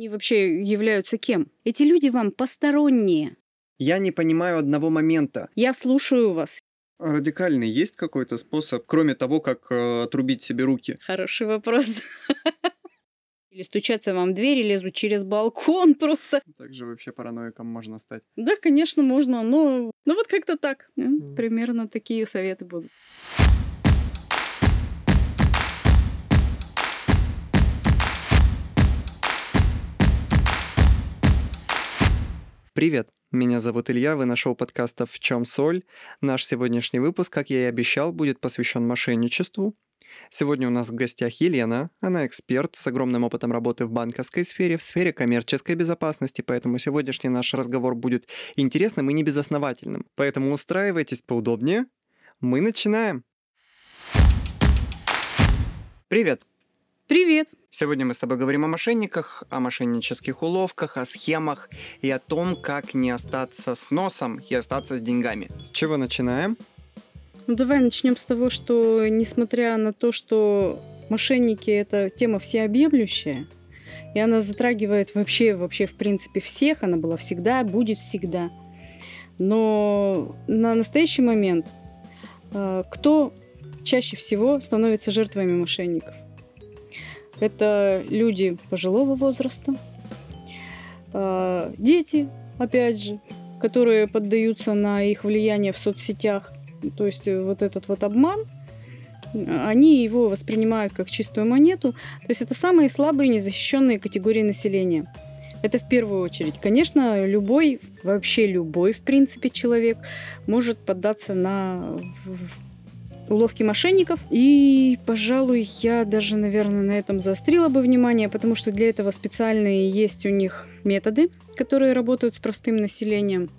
Они вообще являются кем? Эти люди вам посторонние. Я не понимаю одного момента. Я слушаю вас. Радикальный есть какой-то способ, кроме того, как э, отрубить себе руки? Хороший вопрос. Или стучаться вам в дверь, и лезут через балкон просто. Также вообще параноиком можно стать. Да, конечно, можно, но ну вот как-то так. Mm. Примерно такие советы будут. Привет, меня зовут Илья, вы на шоу подкаста «В чем соль?». Наш сегодняшний выпуск, как я и обещал, будет посвящен мошенничеству. Сегодня у нас в гостях Елена. Она эксперт с огромным опытом работы в банковской сфере, в сфере коммерческой безопасности, поэтому сегодняшний наш разговор будет интересным и небезосновательным. Поэтому устраивайтесь поудобнее. Мы начинаем. Привет! Привет! Сегодня мы с тобой говорим о мошенниках, о мошеннических уловках, о схемах и о том, как не остаться с носом и остаться с деньгами. С чего начинаем? Ну давай начнем с того, что несмотря на то, что мошенники это тема всеобъемлющая, и она затрагивает вообще, вообще в принципе всех, она была всегда, будет всегда. Но на настоящий момент э, кто чаще всего становится жертвами мошенников? Это люди пожилого возраста, а, дети, опять же, которые поддаются на их влияние в соцсетях. То есть э, вот этот вот обман, они его воспринимают как чистую монету. То есть это самые слабые незащищенные категории населения. Это в первую очередь. Конечно, любой, вообще любой, в принципе, человек может поддаться на уловки мошенников. И, пожалуй, я даже, наверное, на этом заострила бы внимание, потому что для этого специальные есть у них методы, которые работают с простым населением.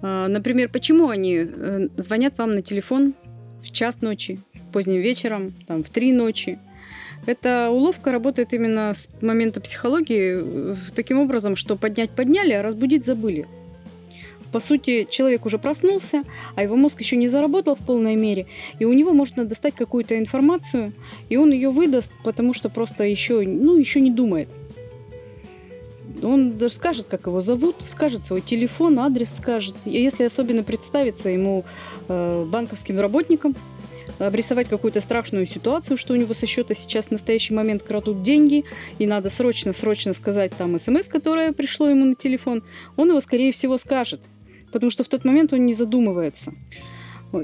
А, например, почему они э, звонят вам на телефон в час ночи, поздним вечером, там, в три ночи. Эта уловка работает именно с момента психологии э, таким образом, что поднять подняли, а разбудить забыли. По сути, человек уже проснулся, а его мозг еще не заработал в полной мере, и у него можно достать какую-то информацию, и он ее выдаст, потому что просто еще, ну, еще не думает. Он даже скажет, как его зовут, скажет свой телефон, адрес скажет. И если особенно представиться ему э, банковским работником, обрисовать какую-то страшную ситуацию, что у него со счета сейчас в настоящий момент крадут деньги, и надо срочно-срочно сказать там смс, которое пришло ему на телефон, он его, скорее всего, скажет потому что в тот момент он не задумывается.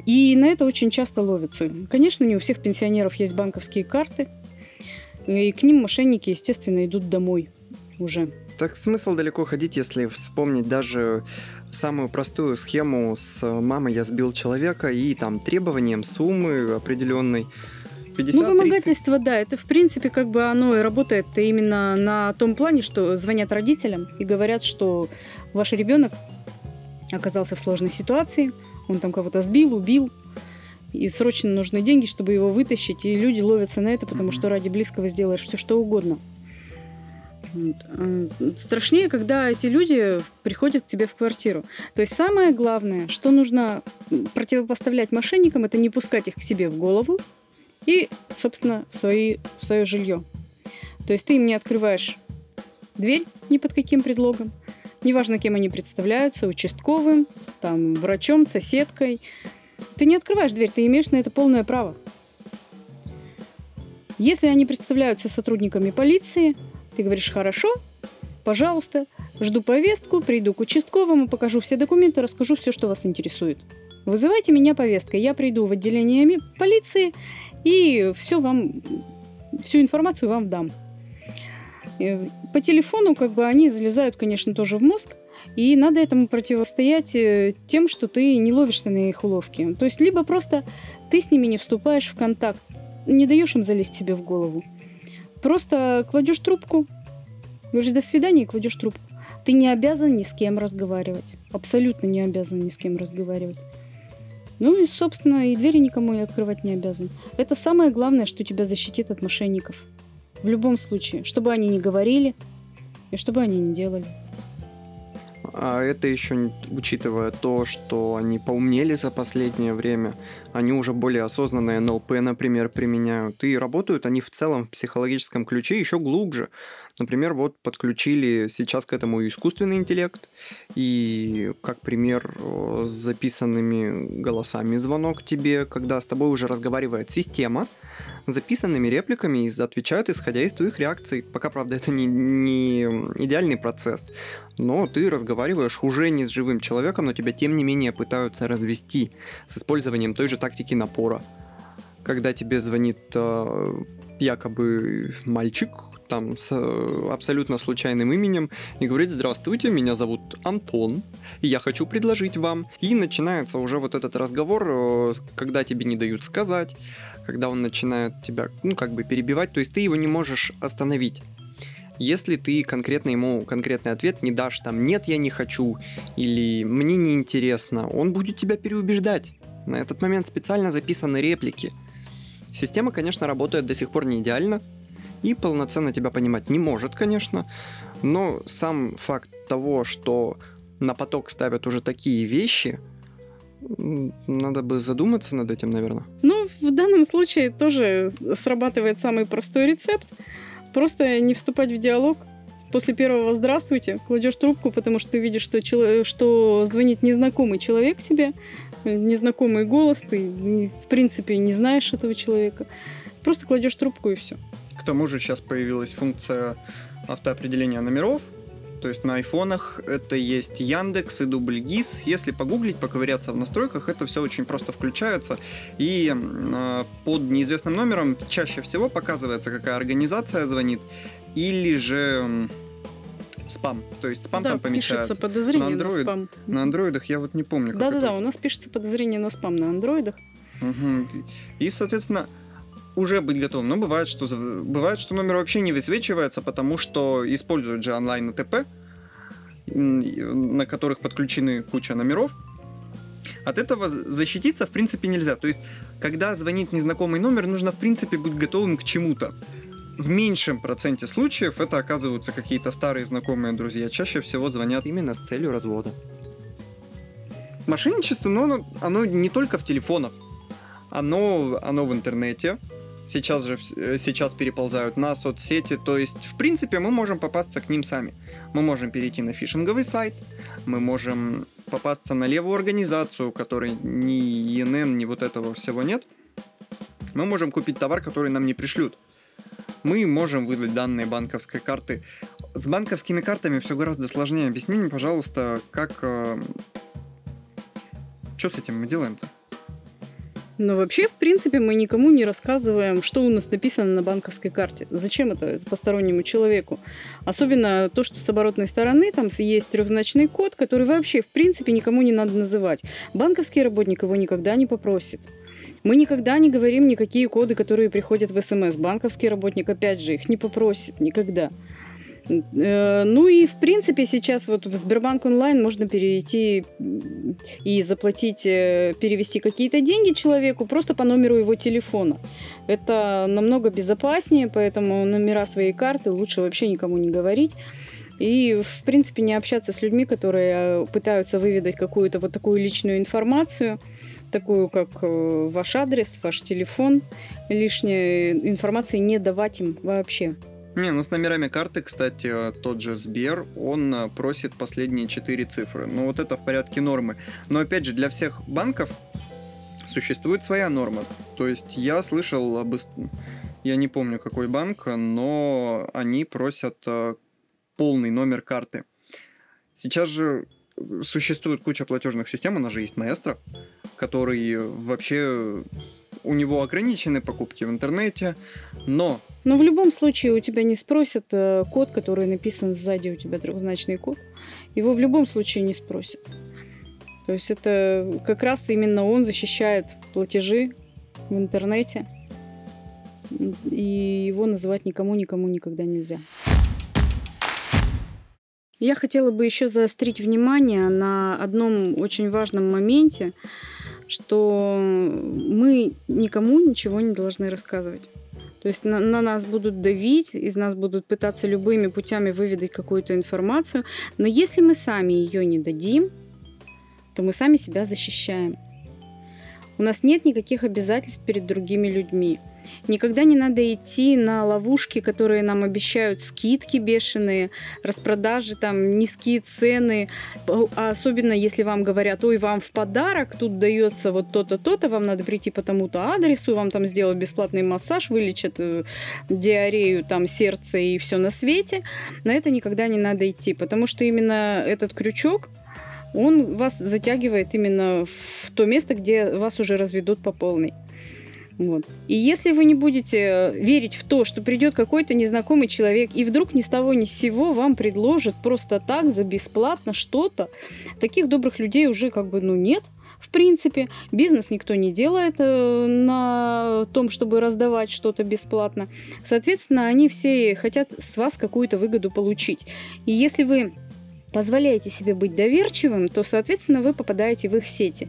И на это очень часто ловится. Конечно, не у всех пенсионеров есть банковские карты, и к ним мошенники, естественно, идут домой уже. Так смысл далеко ходить, если вспомнить даже самую простую схему с мамой я сбил человека и там требованием суммы определенной. 50, ну, вымогательство, 30. да, это в принципе как бы оно и работает именно на том плане, что звонят родителям и говорят, что ваш ребенок оказался в сложной ситуации, он там кого-то сбил, убил, и срочно нужны деньги, чтобы его вытащить, и люди ловятся на это, потому что ради близкого сделаешь все что угодно. Э, страшнее, когда эти люди приходят к тебе в квартиру. То есть самое главное, что нужно противопоставлять мошенникам, это не пускать их к себе в голову и, собственно, в, свои, в свое жилье. То есть ты им не открываешь дверь ни под каким предлогом, неважно, кем они представляются, участковым, там, врачом, соседкой. Ты не открываешь дверь, ты имеешь на это полное право. Если они представляются сотрудниками полиции, ты говоришь «хорошо», пожалуйста, жду повестку, приду к участковому, покажу все документы, расскажу все, что вас интересует. Вызывайте меня повесткой, я приду в отделение полиции и все вам, всю информацию вам дам. По телефону как бы они залезают, конечно, тоже в мозг, и надо этому противостоять э, тем, что ты не ловишься на их уловки. То есть либо просто ты с ними не вступаешь в контакт, не даешь им залезть себе в голову. Просто кладешь трубку, говоришь «до свидания» и кладешь трубку. Ты не обязан ни с кем разговаривать. Абсолютно не обязан ни с кем разговаривать. Ну и, собственно, и двери никому и открывать не обязан. Это самое главное, что тебя защитит от мошенников. В любом случае, чтобы они не говорили и чтобы они не делали. А это еще учитывая то, что они поумнели за последнее время, они уже более осознанное НЛП, например, применяют. И работают они в целом в психологическом ключе еще глубже. Например, вот подключили сейчас к этому искусственный интеллект, и как пример с записанными голосами звонок тебе, когда с тобой уже разговаривает система, записанными репликами и отвечают, исходя из твоих реакций. Пока, правда, это не, не идеальный процесс, но ты разговариваешь уже не с живым человеком, но тебя, тем не менее, пытаются развести с использованием той же тактики напора. Когда тебе звонит э, якобы мальчик, там с э, абсолютно случайным именем и говорит «Здравствуйте, меня зовут Антон, и я хочу предложить вам». И начинается уже вот этот разговор, э, когда тебе не дают сказать, когда он начинает тебя, ну, как бы перебивать, то есть ты его не можешь остановить. Если ты конкретно ему конкретный ответ не дашь, там «нет, я не хочу» или «мне не интересно», он будет тебя переубеждать. На этот момент специально записаны реплики. Система, конечно, работает до сих пор не идеально, и полноценно тебя понимать не может, конечно, но сам факт того, что на поток ставят уже такие вещи, надо бы задуматься над этим, наверное. Ну, в данном случае тоже срабатывает самый простой рецепт. Просто не вступать в диалог. После первого «здравствуйте» кладешь трубку, потому что ты видишь, что, чело... что звонит незнакомый человек тебе, незнакомый голос, ты в принципе не знаешь этого человека. Просто кладешь трубку и все. К тому же сейчас появилась функция автоопределения номеров, то есть на айфонах это есть Яндекс и Дубльгиз. Если погуглить, поковыряться в настройках, это все очень просто включается. И э, под неизвестным номером чаще всего показывается, какая организация звонит, или же спам. То есть спам да, там помечается. пишется подозрение на, Android, на спам. На андроидах я вот не помню. Да-да-да, у нас пишется подозрение на спам на андроидах. Угу. И, соответственно, уже быть готовым. Но бывает, что бывает, что номер вообще не высвечивается, потому что используют же онлайн АТП, на которых подключены куча номеров. От этого защититься, в принципе, нельзя. То есть, когда звонит незнакомый номер, нужно, в принципе, быть готовым к чему-то. В меньшем проценте случаев это оказываются какие-то старые знакомые друзья. Чаще всего звонят именно с целью развода. Мошенничество, но оно, оно не только в телефонах. Оно, оно в интернете, сейчас же э, сейчас переползают на соцсети. То есть, в принципе, мы можем попасться к ним сами. Мы можем перейти на фишинговый сайт, мы можем попасться на левую организацию, у которой ни ИНН, ни вот этого всего нет. Мы можем купить товар, который нам не пришлют. Мы можем выдать данные банковской карты. С банковскими картами все гораздо сложнее. Объясни мне, пожалуйста, как... Э... Что с этим мы делаем-то? Но вообще, в принципе, мы никому не рассказываем, что у нас написано на банковской карте. Зачем это постороннему человеку? Особенно то, что с оборотной стороны там есть трехзначный код, который вообще, в принципе, никому не надо называть. Банковский работник его никогда не попросит. Мы никогда не говорим никакие коды, которые приходят в СМС. Банковский работник, опять же, их не попросит никогда. Э, ну и, в принципе, сейчас вот в Сбербанк онлайн можно перейти и заплатить, э, перевести какие-то деньги человеку просто по номеру его телефона. Это намного безопаснее, поэтому номера своей карты лучше вообще никому не говорить. И, в принципе, не общаться с людьми, которые э, пытаются выведать какую-то вот такую личную информацию, такую как ваш адрес, ваш телефон. Лишней информации не давать им вообще. Не, ну с номерами карты, кстати, тот же Сбер, он э, просит последние четыре цифры. Ну вот это в порядке нормы. Но опять же, для всех банков существует своя норма. То есть я слышал об... Я не помню, какой банк, но они просят э, полный номер карты. Сейчас же существует куча платежных систем, у нас же есть Маэстро, который вообще у него ограничены покупки в интернете, но... Но в любом случае у тебя не спросят э, код, который написан сзади у тебя трехзначный код. Его в любом случае не спросят. То есть это как раз именно он защищает платежи в интернете. И его называть никому, никому никогда нельзя. Я хотела бы еще заострить внимание на одном очень важном моменте что мы никому ничего не должны рассказывать. То есть на, на нас будут давить, из нас будут пытаться любыми путями выведать какую-то информацию. Но если мы сами ее не дадим, то мы сами себя защищаем. У нас нет никаких обязательств перед другими людьми. Никогда не надо идти на ловушки, которые нам обещают скидки бешеные, распродажи, там низкие цены. А особенно если вам говорят, ой, вам в подарок тут дается вот то-то, то-то, вам надо прийти по тому-то адресу, вам там сделают бесплатный массаж, вылечат э, диарею, там сердце и все на свете. На это никогда не надо идти, потому что именно этот крючок, он вас затягивает именно в то место, где вас уже разведут по полной. Вот. И если вы не будете э, верить в то, что придет какой-то незнакомый человек, и вдруг ни с того ни с сего вам предложат просто так, за бесплатно что-то, таких добрых людей уже как бы, ну, нет. В принципе, бизнес никто не делает э, на том, чтобы раздавать что-то бесплатно. Соответственно, они все хотят с вас какую-то выгоду получить. И если вы позволяете себе быть доверчивым, то, соответственно, вы попадаете в их сети.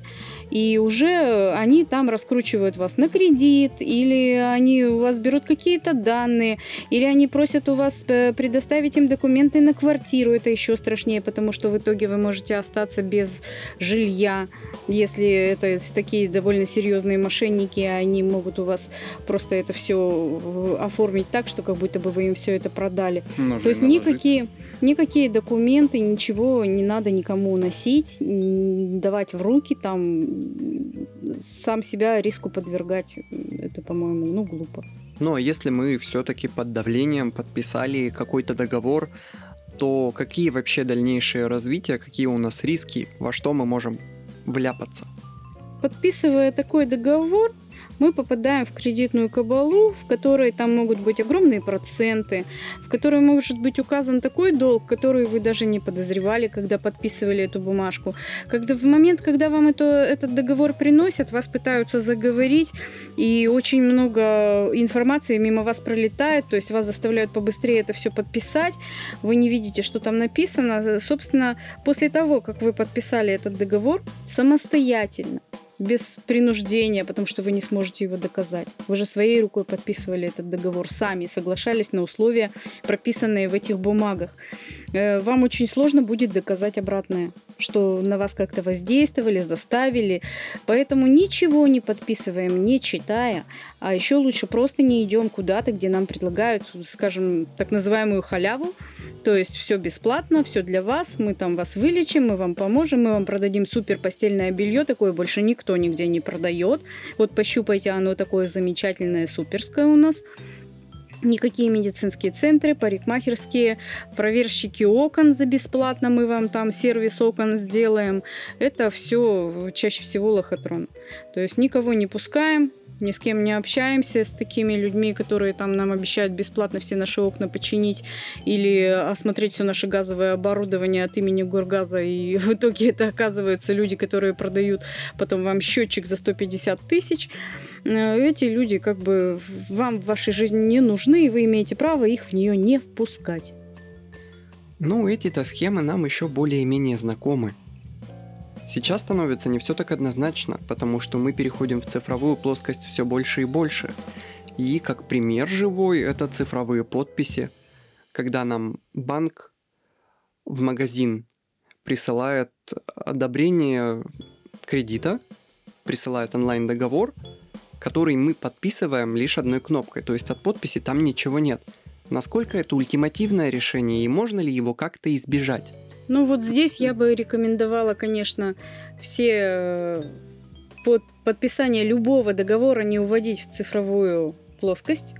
И уже они там раскручивают вас на кредит, или они у вас берут какие-то данные, или они просят у вас э, предоставить им документы на квартиру. Это еще страшнее, потому что в итоге вы можете остаться без жилья, если это такие довольно серьезные мошенники, они могут у вас просто это все оформить так, что как будто бы вы им все это продали. Ножи то есть никакие, никакие документы, ничего не надо никому носить, давать в руки, там, сам себя риску подвергать. Это, по-моему, ну, глупо. Ну, а если мы все-таки под давлением подписали какой-то договор, то какие вообще дальнейшие развития, какие у нас риски, во что мы можем вляпаться? Подписывая такой договор, мы попадаем в кредитную кабалу, в которой там могут быть огромные проценты, в которой может быть указан такой долг, который вы даже не подозревали, когда подписывали эту бумажку. Когда в момент, когда вам это, этот договор приносят, вас пытаются заговорить, и очень много информации мимо вас пролетает, то есть вас заставляют побыстрее это все подписать, вы не видите, что там написано. Собственно, после того, как вы подписали этот договор самостоятельно, без принуждения, потому что вы не сможете его доказать. Вы же своей рукой подписывали этот договор сами, соглашались на условия, прописанные в этих бумагах. Э, вам очень сложно будет доказать обратное, что на вас как-то воздействовали, заставили. Поэтому ничего не подписываем, не читая, а еще лучше просто не идем куда-то, где нам предлагают, скажем, так называемую халяву, то есть все бесплатно, все для вас, мы там вас вылечим, мы вам поможем, мы вам продадим супер постельное белье, такое больше никто нигде не продает. Вот пощупайте, оно такое замечательное, суперское у нас никакие медицинские центры, парикмахерские, проверщики окон за бесплатно, мы вам там сервис окон сделаем. Это все чаще всего лохотрон. То есть никого не пускаем, ни с кем не общаемся с такими людьми, которые там нам обещают бесплатно все наши окна починить или осмотреть все наше газовое оборудование от имени Горгаза, и в итоге это оказываются люди, которые продают потом вам счетчик за 150 тысяч. Эти люди как бы вам в вашей жизни не нужны, и вы имеете право их в нее не впускать. Ну, эти-то схемы нам еще более-менее знакомы. Сейчас становится не все так однозначно, потому что мы переходим в цифровую плоскость все больше и больше. И как пример живой это цифровые подписи, когда нам банк в магазин присылает одобрение кредита, присылает онлайн-договор, который мы подписываем лишь одной кнопкой, то есть от подписи там ничего нет. Насколько это ультимативное решение и можно ли его как-то избежать? Ну вот здесь я бы рекомендовала, конечно, все э, под подписание любого договора не уводить в цифровую плоскость.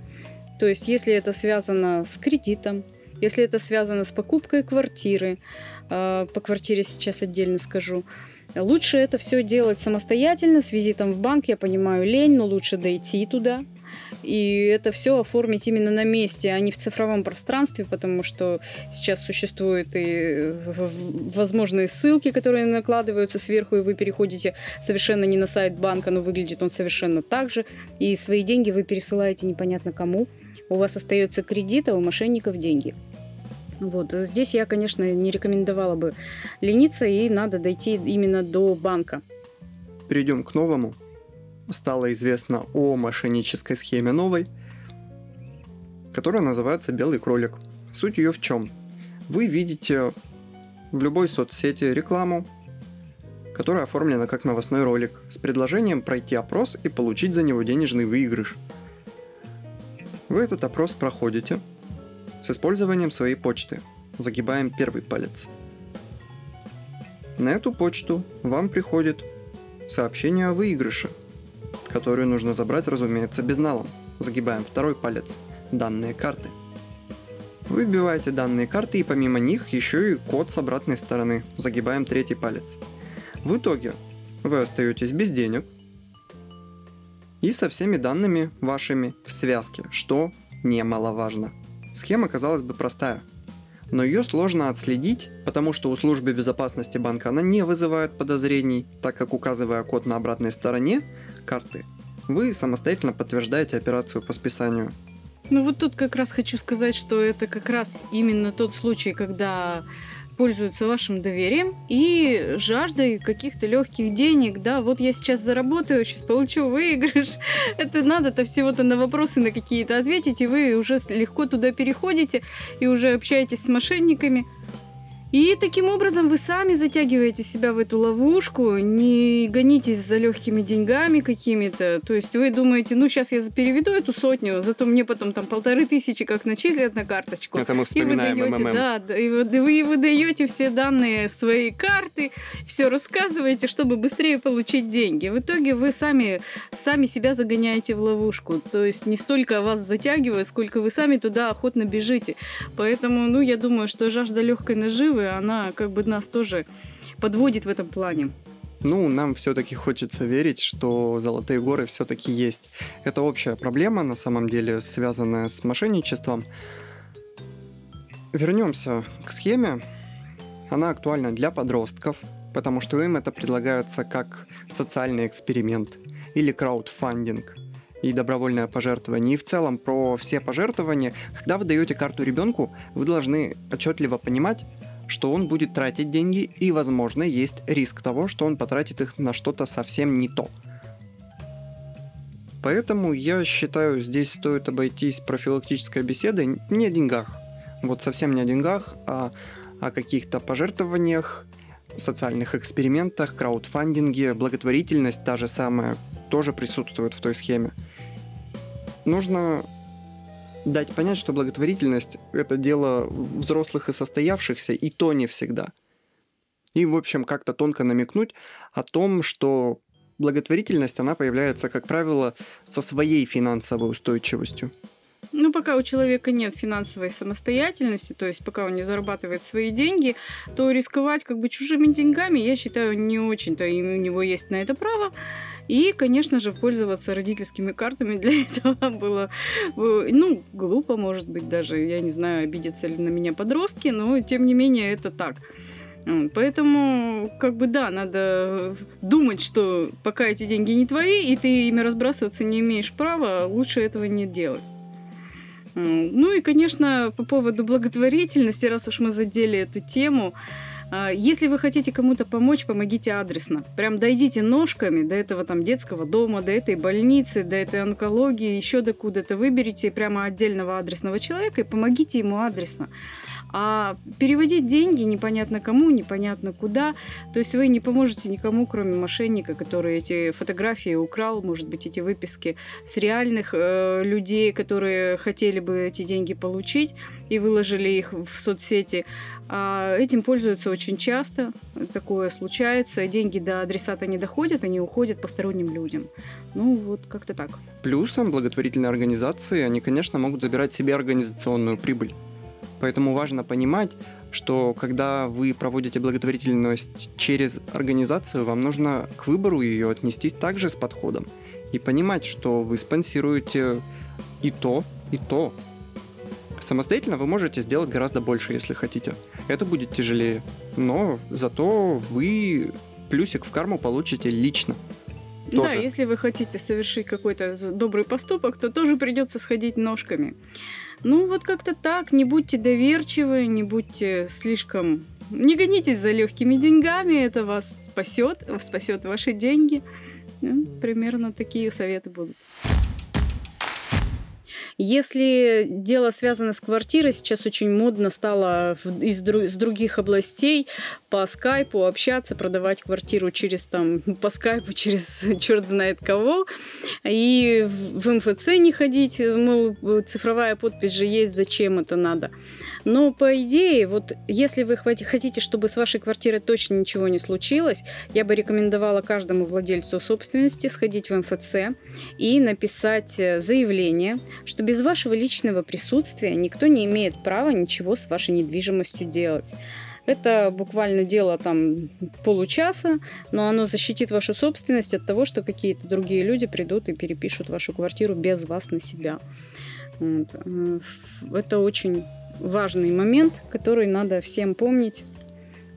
То есть, если это связано с кредитом, если это связано с покупкой квартиры, э, по квартире сейчас отдельно скажу, лучше это все делать самостоятельно, с визитом в банк, я понимаю, лень, но лучше дойти туда, и это все оформить именно на месте, а не в цифровом пространстве, потому что сейчас существуют и возможные ссылки, которые накладываются сверху, и вы переходите совершенно не на сайт банка, но выглядит он совершенно так же, и свои деньги вы пересылаете непонятно кому. У вас остается кредит, а у мошенников деньги. Вот. Здесь я, конечно, не рекомендовала бы лениться, и надо дойти именно до банка. Перейдем к новому стало известно о мошеннической схеме новой. которая называется «Белый кролик». Суть ее в чем? Вы видите в любой соцсети рекламу, которая оформлена как новостной ролик, с предложением пройти опрос и получить за него денежный выигрыш. Вы этот опрос проходите с использованием своей почты. Загибаем первый палец. На эту почту вам приходит сообщение о выигрыше, которое нужно забрать, разумеется, безналом. Загибаем второй палец. Данные карты. Вы вбиваете данные карты и помимо них еще и код с обратной стороны. Загибаем третий палец. В итоге вы остаетесь без денег и со всеми данными вашими в связке, что немаловажно. Схема, казалось бы, простая, но ее сложно отследить, потому что у службы безопасности банка она не вызывает подозрений, так как указывая код на обратной стороне карты, вы самостоятельно подтверждаете операцию по списанию. Ну вот тут как раз хочу сказать, что это как раз именно тот случай, когда пользуются вашим доверием и жаждой каких-то легких денег, да, вот я сейчас заработаю, сейчас получу выигрыш. Это надо-то всего-то на вопросы на какие-то ответить, и вы уже легко туда переходите и уже общаетесь с мошенниками. И таким образом вы сами затягиваете себя в эту ловушку, не гонитесь за легкими деньгами какими-то. То есть вы думаете, ну сейчас я переведу эту сотню, зато мне потом там полторы тысячи как начислят на карточку. Это мы вспоминаем и выдаете, МММ. Да, да, и вы, вы выдаете все данные своей карты, все рассказываете, чтобы быстрее получить деньги. В итоге вы сами, сами себя загоняете в ловушку. То есть не столько вас затягивает, сколько вы сами туда охотно бежите. Поэтому, ну, я думаю, что жажда легкой наживы, она как бы нас тоже подводит в этом плане. Ну, нам все-таки хочется верить, что золотые горы все-таки есть. Это общая проблема, на самом деле, связанная с мошенничеством. Вернемся к схеме. Она актуальна для подростков, потому что им это предлагается как социальный эксперимент или краудфандинг и добровольное пожертвование. И в целом про все пожертвования, когда вы даете карту ребенку, вы должны отчетливо понимать, что он будет тратить деньги и, возможно, есть риск того, что он потратит их на что-то совсем не то. Поэтому я считаю, здесь стоит обойтись профилактической беседой не о деньгах. Вот совсем не о деньгах, а о каких-то пожертвованиях, социальных экспериментах, краудфандинге, благотворительность та же самая тоже присутствует в той схеме. Нужно дать понять, что благотворительность – это дело взрослых и состоявшихся, и то не всегда. И, в общем, как-то тонко намекнуть о том, что благотворительность, она появляется, как правило, со своей финансовой устойчивостью. Ну, пока у человека нет финансовой самостоятельности, то есть пока он не зарабатывает свои деньги, то рисковать как бы чужими деньгами, я считаю, не очень-то и у него есть на это право. И, конечно же, пользоваться родительскими картами для этого было, э, ну, глупо, может быть, даже, я не знаю, обидятся ли на меня подростки, но, тем не менее, это так. Поэтому, как бы, да, надо думать, что пока эти деньги не твои, и ты ими разбрасываться не имеешь права, лучше этого не делать. Ну и, конечно, по поводу благотворительности, раз уж мы задели эту тему, а, если вы хотите кому-то помочь, помогите адресно. Прям дойдите ножками до этого там детского дома, до этой больницы, до этой онкологии, еще до куда-то. Выберите прямо отдельного адресного человека и помогите ему адресно. А переводить деньги непонятно кому, непонятно куда. То есть вы не поможете никому, кроме мошенника, который эти фотографии украл, может быть, эти выписки с реальных э, людей, которые хотели бы эти деньги получить и выложили их в соцсети. А этим пользуются очень часто. Такое случается. Деньги до адресата не доходят, они уходят посторонним людям. Ну, вот как-то так. Плюсом благотворительные организации, они, конечно, могут забирать себе организационную прибыль. Поэтому важно понимать, что когда вы проводите благотворительность через организацию, вам нужно к выбору ее отнестись также с подходом и понимать, что вы спонсируете и то, и то. Самостоятельно вы можете сделать гораздо больше, если хотите. Это будет тяжелее, но зато вы плюсик в карму получите лично. Тоже. Да, если вы хотите совершить какой-то добрый поступок, то тоже придется сходить ножками. Ну, вот как-то так. Не будьте доверчивы, не будьте слишком... Не гонитесь за легкими деньгами, это вас спасет, спасет ваши деньги. Ну, примерно такие советы будут. Если дело связано с квартирой, сейчас очень модно стало из, с других областей по скайпу общаться, продавать квартиру через там, по скайпу, через черт знает кого, и в МФЦ не ходить, мол, цифровая подпись же есть, зачем это надо. Но по идее, вот если вы хотите, чтобы с вашей квартирой точно ничего не случилось, я бы рекомендовала каждому владельцу собственности сходить в МФЦ и написать э, заявление, что без вашего личного присутствия никто не имеет права ничего с вашей недвижимостью делать. Это буквально дело там получаса, но оно защитит вашу собственность от того, что какие-то другие люди придут и перепишут вашу квартиру без вас на себя. Вот. Э, это очень важный момент, который надо всем помнить,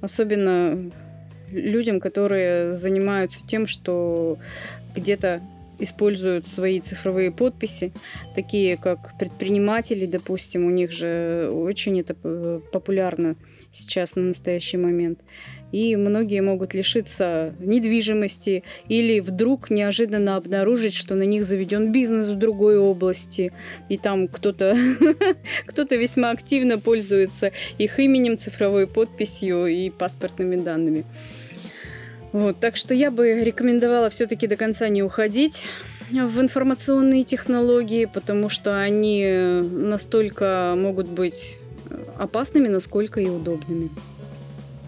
особенно людям, которые занимаются тем, что где-то используют свои цифровые подписи, такие как предприниматели, допустим, у них же очень это популярно сейчас на настоящий момент и многие могут лишиться недвижимости или вдруг неожиданно обнаружить, что на них заведен бизнес в другой области, и там кто-то кто-то весьма активно пользуется их именем, цифровой подписью и паспортными данными. Вот, так что я бы рекомендовала все-таки до конца не уходить в информационные технологии, потому что они настолько могут быть опасными, насколько и удобными.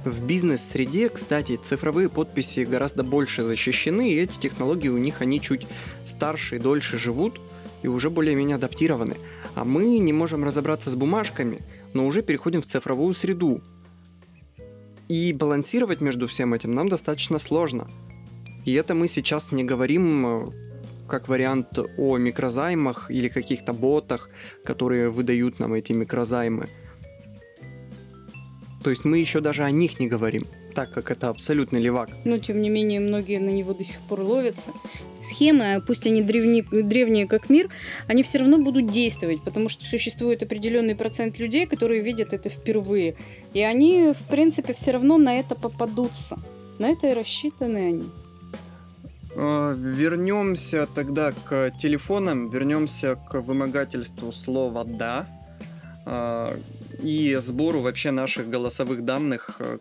В бизнес-среде, кстати, цифровые подписи гораздо больше защищены, и эти технологии у них, они чуть старше и дольше живут, и уже более-менее адаптированы. А мы не можем разобраться с бумажками, но уже переходим в цифровую среду. И балансировать между всем этим нам достаточно сложно. И это мы сейчас не говорим э, как вариант о микрозаймах или каких-то ботах, которые выдают нам эти микрозаймы – то есть мы еще даже о них не говорим, так как это абсолютно левак. Но, тем не менее, многие на него до сих пор ловятся. Схемы, пусть они древние, древние как мир, они все равно будут действовать, потому что существует определенный процент людей, которые видят это впервые. И они, в принципе, все равно на это попадутся. На это и рассчитаны они. А, вернемся тогда к телефонам, вернемся к вымогательству слова «да». И сбору вообще наших голосовых данных э,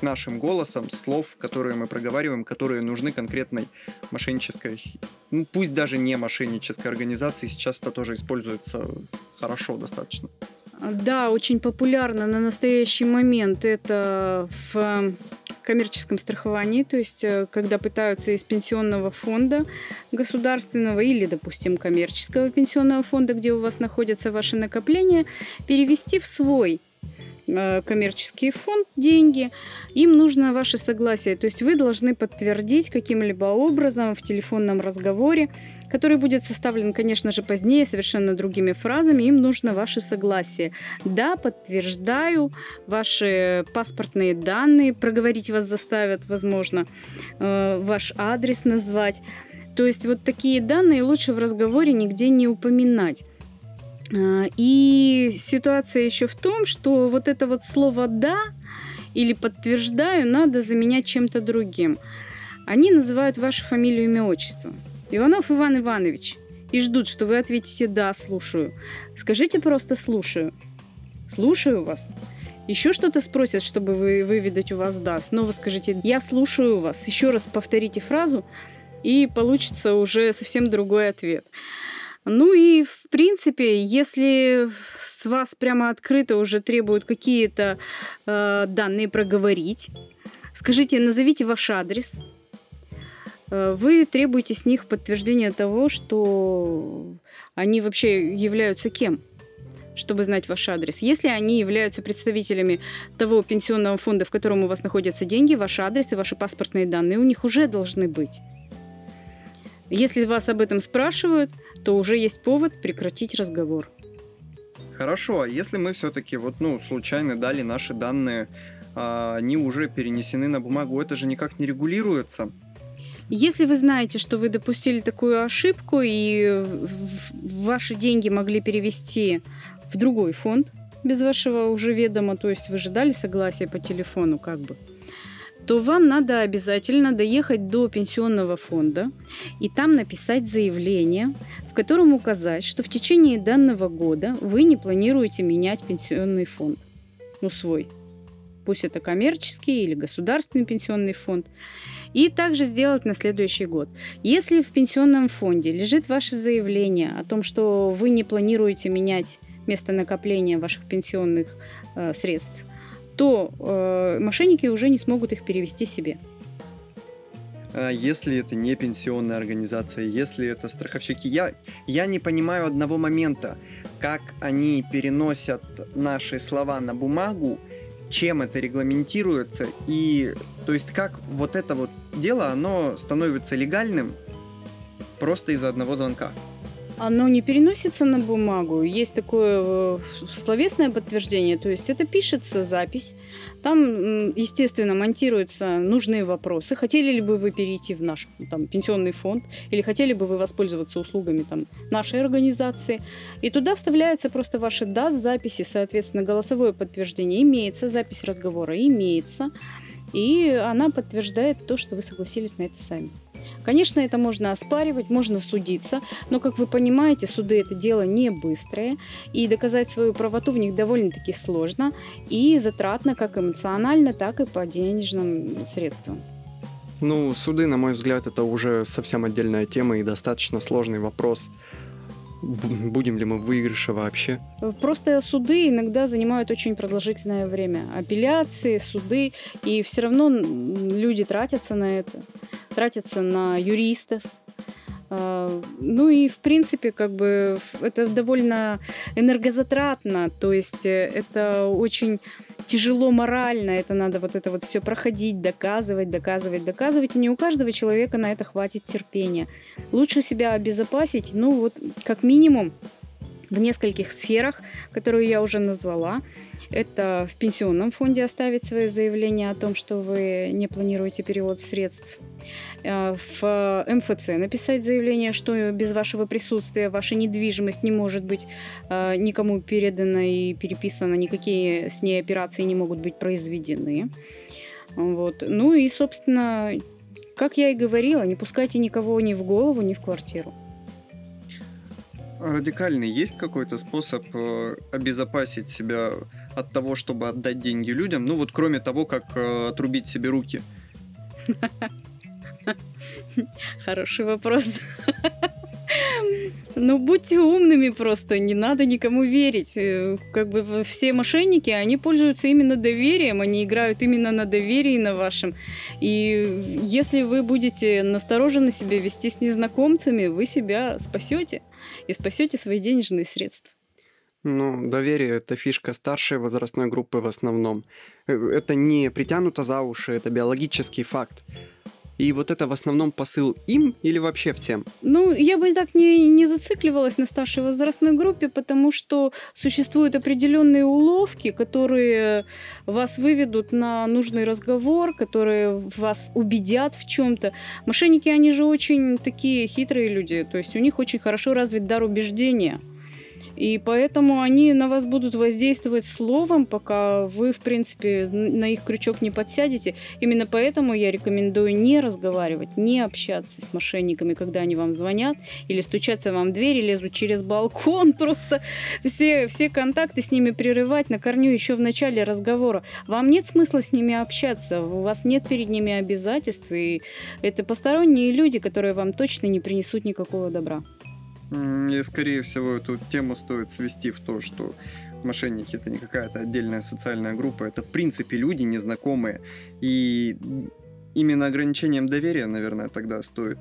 нашим голосом слов, которые мы проговариваем, которые нужны конкретной мошеннической, ну пусть даже не мошеннической организации, сейчас это тоже используется хорошо достаточно. Да, очень популярно на настоящий момент. Это в коммерческом страховании, то есть э, когда пытаются из пенсионного фонда государственного или, допустим, коммерческого пенсионного фонда, где у вас находятся ваши накопления, перевести в свой коммерческий фонд деньги, им нужно ваше согласие. То есть вы должны подтвердить каким-либо образом в телефонном разговоре, который будет составлен, конечно же, позднее, совершенно другими фразами, им нужно ваше согласие. Да, подтверждаю, ваши паспортные данные, проговорить вас заставят, возможно, э, ваш адрес назвать. То есть вот такие данные лучше в разговоре нигде не упоминать. А, и ситуация еще в том, что вот это вот слово «да» или «подтверждаю» надо заменять чем-то другим. Они называют вашу фамилию, имя, отчество. Иванов Иван Иванович. И ждут, что вы ответите «да, слушаю». Скажите просто «слушаю». «Слушаю вас». Еще что-то спросят, чтобы вы выведать у вас «да». Снова скажите «я слушаю вас». Еще раз повторите фразу, и получится уже совсем другой ответ. Ну и, в принципе, если с вас прямо открыто уже требуют какие-то э, данные проговорить, скажите, назовите ваш адрес, э, вы требуете с них подтверждения того, что они вообще являются кем? чтобы знать ваш адрес. Если они являются представителями того пенсионного фонда, в котором у вас находятся деньги, ваш адрес и ваши паспортные данные у них уже должны быть. Если вас об этом спрашивают, то уже есть повод прекратить разговор. Хорошо, а если мы все-таки вот, ну, случайно дали наши данные, а, они уже перенесены на бумагу, это же никак не регулируется. Если вы знаете, что вы допустили такую ошибку и ваши деньги могли перевести в другой фонд без вашего уже ведома, то есть вы же дали согласие по телефону как бы, то вам надо обязательно доехать до пенсионного фонда и там написать заявление, в котором указать, что в течение данного года вы не планируете менять пенсионный фонд, ну свой, пусть это коммерческий или государственный пенсионный фонд, и также сделать на следующий год. Если в пенсионном фонде лежит ваше заявление о том, что вы не планируете менять место накопления ваших пенсионных э, средств, то э, мошенники уже не смогут их перевести себе. А если это не пенсионная организация, если это страховщики, я, я не понимаю одного момента, как они переносят наши слова на бумагу, чем это регламентируется и то есть как вот это вот дело, оно становится легальным просто из-за одного звонка оно не переносится на бумагу. Есть такое э, словесное подтверждение, то есть это пишется запись, там, естественно, монтируются нужные вопросы. Хотели ли бы вы перейти в наш там, пенсионный фонд или хотели бы вы воспользоваться услугами там, нашей организации. И туда вставляется просто ваши даст записи, соответственно, голосовое подтверждение имеется, запись разговора имеется, и она подтверждает то, что вы согласились на это сами. Конечно, это можно оспаривать, можно судиться, но, как вы понимаете, суды это дело не быстрое, и доказать свою правоту в них довольно-таки сложно и затратно как эмоционально, так и по денежным средствам. Ну, суды, на мой взгляд, это уже совсем отдельная тема и достаточно сложный вопрос. Будем ли мы в выигрыше вообще? Просто суды иногда занимают очень продолжительное время. Апелляции, суды, и все равно люди тратятся на это тратятся на юристов. А, ну и, в принципе, как бы это довольно энергозатратно, то есть э, это очень тяжело морально, это надо вот это вот все проходить, доказывать, доказывать, доказывать, и не у каждого человека на это хватит терпения. Лучше себя обезопасить, ну вот как минимум в нескольких сферах, которые я уже назвала. Это в пенсионном фонде оставить свое заявление о том, что вы не планируете перевод средств. Э, в МФЦ написать заявление, что без вашего присутствия ваша недвижимость не может быть э, никому передана и переписана, никакие с ней операции не могут быть произведены. Вот. Ну и, собственно, как я и говорила, не пускайте никого ни в голову, ни в квартиру радикальный есть какой-то способ э, обезопасить себя от того, чтобы отдать деньги людям? Ну вот кроме того, как э, отрубить себе руки. Хороший вопрос. Ну, будьте умными просто, не надо никому верить. Э, как бы все мошенники, они пользуются именно доверием, они играют именно на доверии на вашем. И если вы будете настороженно себя вести с незнакомцами, вы себя спасете и спасете свои денежные средства. Ну, доверие — это фишка старшей возрастной группы в основном. Э, это не притянуто за уши, это биологический факт. И вот это в основном посыл им или вообще всем? Ну, я бы так не, не зацикливалась на старшей возрастной группе, потому что существуют определенные уловки, которые вас выведут на нужный разговор, которые вас убедят в чем-то. Мошенники, они же очень такие хитрые люди, то есть у них очень хорошо развит дар убеждения. И поэтому они на вас будут воздействовать словом, пока вы, в принципе, на их крючок не подсядете. Именно поэтому я рекомендую не разговаривать, не общаться с мошенниками, когда они вам звонят, или стучаться вам в дверь, лезут через балкон, просто все, все контакты с ними прерывать на корню еще в начале разговора. Вам нет смысла с ними общаться, у вас нет перед ними обязательств, и это посторонние люди, которые вам точно не принесут никакого добра. И, скорее всего, эту тему стоит свести в то, что мошенники это не какая-то отдельная социальная группа, это в принципе люди незнакомые. И именно ограничением доверия, наверное, тогда стоит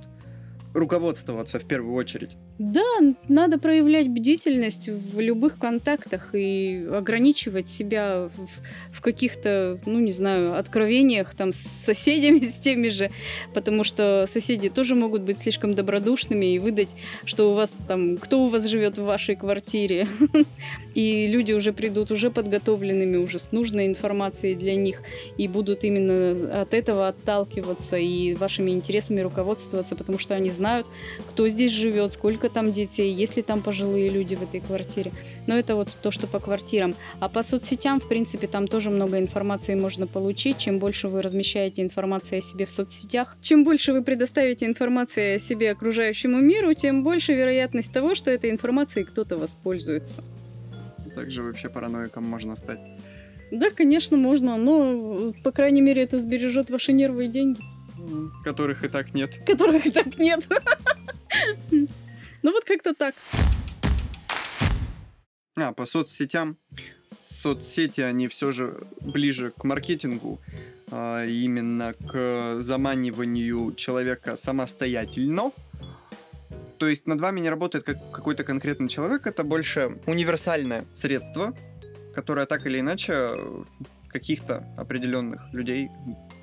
руководствоваться в первую очередь. Да, надо проявлять бдительность в любых контактах и ограничивать себя в, в каких-то, ну не знаю, откровениях там с соседями, с теми же, потому что соседи тоже могут быть слишком добродушными и выдать, что у вас там, кто у вас живет в вашей квартире, и люди уже придут уже подготовленными, уже с нужной информацией для них, и будут именно от этого отталкиваться и вашими интересами руководствоваться, потому что они знают, кто здесь живет, сколько сколько там детей, есть ли там пожилые люди в этой квартире. Но это вот то, что по квартирам. А по соцсетям, в принципе, там тоже много информации можно получить. Чем больше вы размещаете информации о себе в соцсетях, чем больше вы предоставите информации о себе окружающему миру, тем больше вероятность того, что этой информацией кто-то воспользуется. Также вообще параноиком можно стать. Да, конечно, можно, но, по крайней мере, это сбережет ваши нервы и деньги. Которых и так нет. Которых и так нет. Ну вот как-то так. А, по соцсетям. Соцсети, они все же ближе к маркетингу, а, именно к заманиванию человека самостоятельно. То есть над вами не работает как какой-то конкретный человек, это больше универсальное средство, которое так или иначе каких-то определенных людей,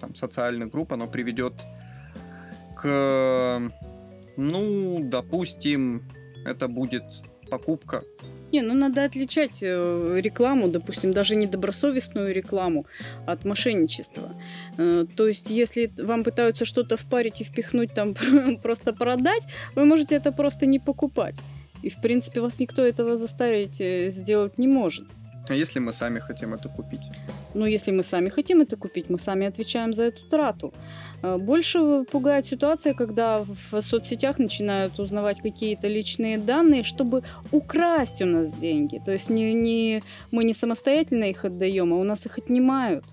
там, социальных групп, оно приведет к, ну, допустим, это будет покупка не, ну надо отличать э, рекламу, допустим, даже недобросовестную рекламу от мошенничества. Э, то есть, если вам пытаются что-то впарить и впихнуть там просто продать, вы можете это просто не покупать. И, в принципе, вас никто этого заставить э, сделать не может. А если мы сами хотим это купить? Ну, если мы сами хотим это купить, мы сами отвечаем за эту трату. Э, больше пугает ситуация, когда в соцсетях начинают узнавать какие-то личные данные, чтобы украсть у нас деньги. То есть не, не, мы не самостоятельно их отдаем, а у нас их отнимают.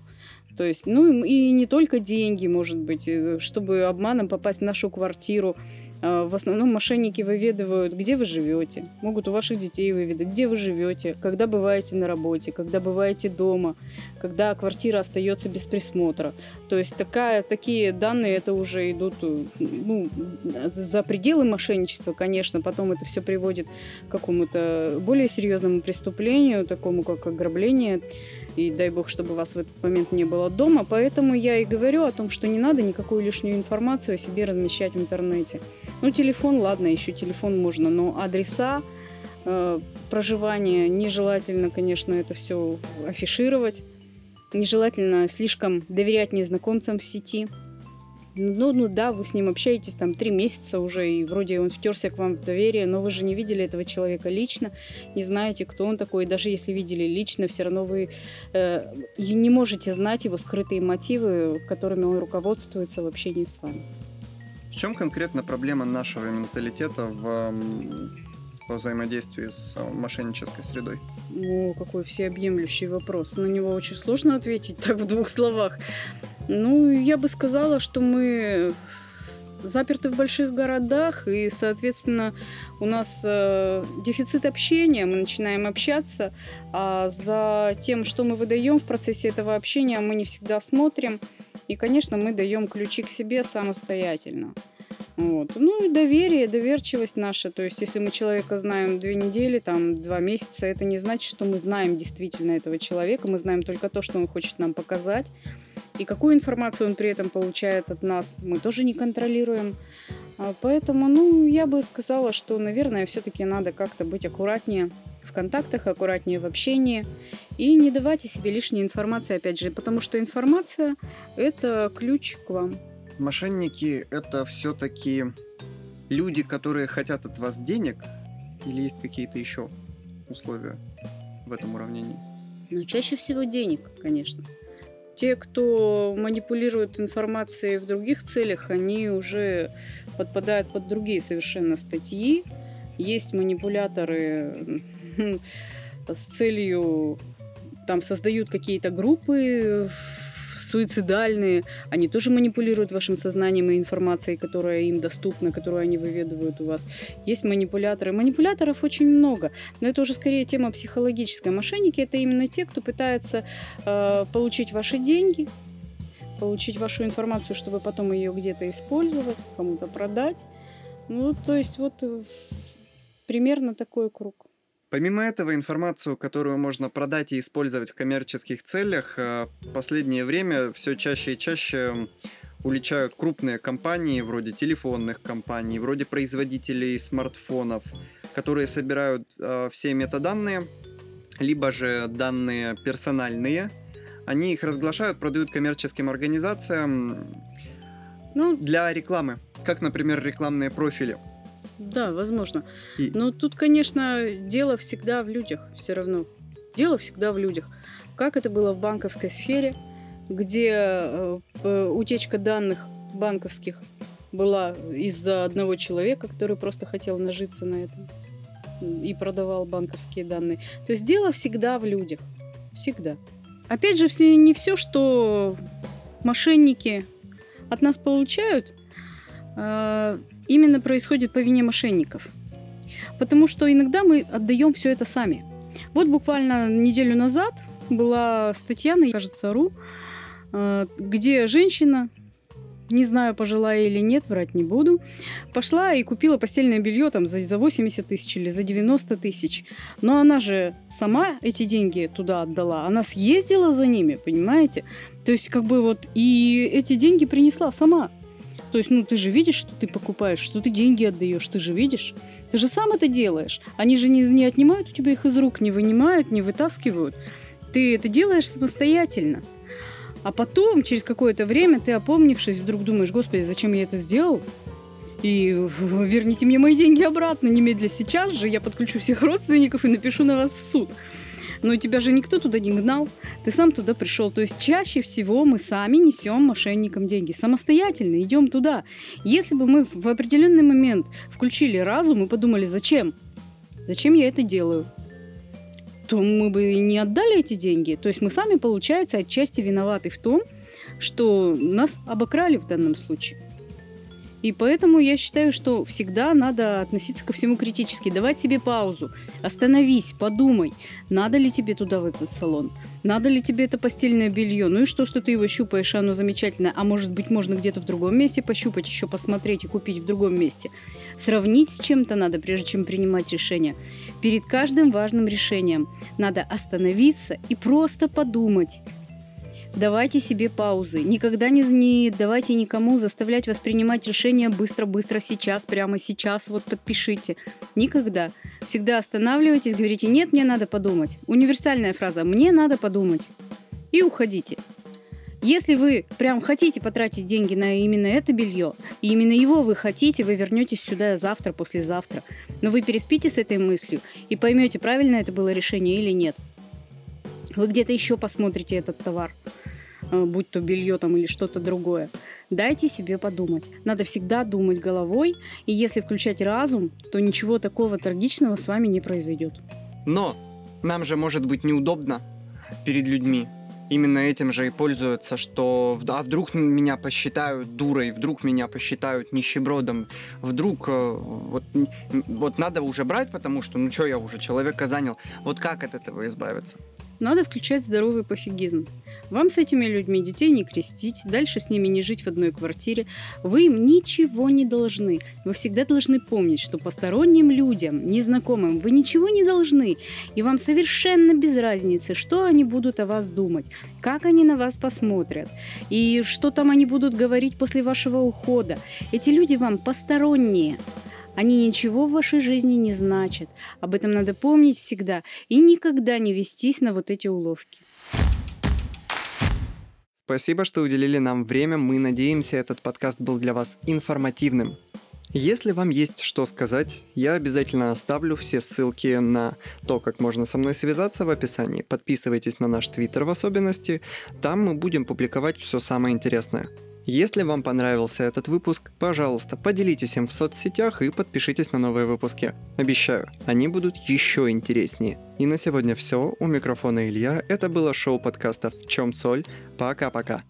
То есть, ну и не только деньги, может быть, э, чтобы обманом попасть в нашу квартиру, а, в основном мошенники выведывают, где вы живете, могут у ваших детей выведать, где вы живете, когда бываете на работе, когда бываете дома, когда квартира остается без присмотра. То есть такая, такие данные это уже идут ну, за пределы мошенничества, конечно. Потом это все приводит к какому-то более серьезному преступлению, такому как ограбление и дай бог, чтобы вас в этот момент не было дома. Поэтому я и говорю о том, что не надо никакую лишнюю информацию о себе размещать в интернете. Ну, телефон, ладно, еще телефон можно, но адреса э, проживания нежелательно, конечно, это все афишировать. Нежелательно слишком доверять незнакомцам в сети. Ну, ну да, вы с ним общаетесь там три месяца уже, и вроде он втерся к вам в доверие, но вы же не видели этого человека лично, не знаете, кто он такой. И даже если видели лично, все равно вы э, не можете знать его скрытые мотивы, которыми он руководствуется в общении с вами. В чем конкретно проблема нашего менталитета в во взаимодействии с мошеннической средой? О, какой всеобъемлющий вопрос. На него очень сложно ответить так в двух словах. Ну, я бы сказала, что мы заперты в больших городах, и, соответственно, у нас э, дефицит общения, мы начинаем общаться, а за тем, что мы выдаем в процессе этого общения, мы не всегда смотрим, и, конечно, мы даем ключи к себе самостоятельно. Вот. Ну и доверие, доверчивость наша. То есть, если мы человека знаем две недели, там, два месяца, это не значит, что мы знаем действительно этого человека. Мы знаем только то, что он хочет нам показать. И какую информацию он при этом получает от нас, мы тоже не контролируем. А, поэтому, ну, я бы сказала, что, наверное, все-таки надо как-то быть аккуратнее в контактах, аккуратнее в общении и не давайте себе лишней информации, опять же, потому что информация – это ключ к вам. Мошенники – это все-таки люди, которые хотят от вас денег, или есть какие-то еще условия в этом уравнении? Ну, чаще всего денег, конечно. Те, кто манипулирует информацией в других целях, они уже подпадают под другие совершенно статьи. Есть манипуляторы с целью там создают какие-то группы суицидальные, они тоже манипулируют вашим сознанием и информацией, которая им доступна, которую они выведывают у вас. Есть манипуляторы. Манипуляторов очень много, но это уже скорее тема психологическая. Мошенники это именно те, кто пытается э, получить ваши деньги, получить вашу информацию, чтобы потом ее где-то использовать, кому-то продать. Ну, то есть вот примерно такой круг. Помимо этого, информацию, которую можно продать и использовать в коммерческих целях, э, в последнее время все чаще и чаще уличают крупные компании, вроде телефонных компаний, вроде производителей смартфонов, которые собирают э, все метаданные, либо же данные персональные. Они их разглашают, продают коммерческим организациям ну, для рекламы, как, например, рекламные профили. Да, возможно. И- Но тут, конечно, дело всегда в людях все равно. Дело всегда в людях. Как это было в банковской сфере, где э, п- утечка данных банковских была из-за одного человека, который просто хотел нажиться на этом и продавал банковские данные. То есть дело всегда в людях. Всегда. Опять же, не все, что мошенники от нас получают, э, именно происходит по вине мошенников. Потому что иногда мы отдаем все это сами. Вот буквально неделю назад была статья на, кажется, РУ, э, где женщина, не знаю, пожилая или нет, врать не буду, пошла и купила постельное белье там за, за 80 тысяч или за 90 тысяч. Но она же сама эти деньги туда отдала. Она съездила за ними, понимаете? То есть как бы вот и эти деньги принесла сама. То есть, ну, ты же видишь, что ты покупаешь, что ты деньги отдаешь, ты же видишь. Ты же сам это делаешь. Они же не, не отнимают у тебя их из рук, не вынимают, не вытаскивают. Ты это делаешь самостоятельно. А потом, через какое-то время, ты, опомнившись, вдруг думаешь, господи, зачем я это сделал? И верните мне мои деньги обратно немедленно сейчас же, я подключу всех родственников и напишу на вас в суд. Но тебя же никто туда не гнал, ты сам туда пришел. То есть чаще всего мы сами несем мошенникам деньги, самостоятельно идем туда. Если бы мы в определенный момент включили разум и подумали, зачем? Зачем я это делаю? то мы бы не отдали эти деньги. То есть мы сами, получается, отчасти виноваты в том, что нас обокрали в данном случае. И поэтому я считаю, что всегда надо относиться ко всему критически, давать себе паузу, остановись, подумай, надо ли тебе туда в этот салон, надо ли тебе это постельное белье, ну и что, что ты его щупаешь, оно замечательное, а может быть можно где-то в другом месте пощупать, еще посмотреть и купить в другом месте. Сравнить с чем-то надо, прежде чем принимать решение. Перед каждым важным решением надо остановиться и просто подумать, Давайте себе паузы. Никогда не, не давайте никому заставлять воспринимать решения быстро-быстро сейчас, прямо сейчас, вот подпишите. Никогда. Всегда останавливайтесь, говорите, нет, мне надо подумать. Универсальная фраза «мне надо подумать». И уходите. Если вы прям хотите потратить деньги на именно это белье, и именно его вы хотите, вы вернетесь сюда завтра, послезавтра. Но вы переспите с этой мыслью и поймете, правильно это было решение или нет. Вы где-то еще посмотрите этот товар будь то белье там или что-то другое. Дайте себе подумать. Надо всегда думать головой, и если включать разум, то ничего такого трагичного с вами не произойдет. Но нам же может быть неудобно перед людьми. Именно этим же и пользуются, что а вдруг меня посчитают дурой, вдруг меня посчитают нищебродом, вдруг вот, вот надо уже брать, потому что ну что я уже человека занял. Вот как от этого избавиться? Надо включать здоровый пофигизм. Вам с этими людьми детей не крестить, дальше с ними не жить в одной квартире. Вы им ничего не должны. Вы всегда должны помнить, что посторонним людям, незнакомым, вы ничего не должны. И вам совершенно без разницы, что они будут о вас думать, как они на вас посмотрят, и что там они будут говорить после вашего ухода. Эти люди вам посторонние. Они ничего в вашей жизни не значат. Об этом надо помнить всегда и никогда не вестись на вот эти уловки. Спасибо, что уделили нам время. Мы надеемся, этот подкаст был для вас информативным. Если вам есть что сказать, я обязательно оставлю все ссылки на то, как можно со мной связаться в описании. Подписывайтесь на наш твиттер в особенности, там мы будем публиковать все самое интересное. Если вам понравился этот выпуск, пожалуйста, поделитесь им в соцсетях и подпишитесь на новые выпуски. Обещаю, они будут еще интереснее. И на сегодня все. У микрофона Илья. Это было шоу подкастов «В чем соль?». Пока-пока.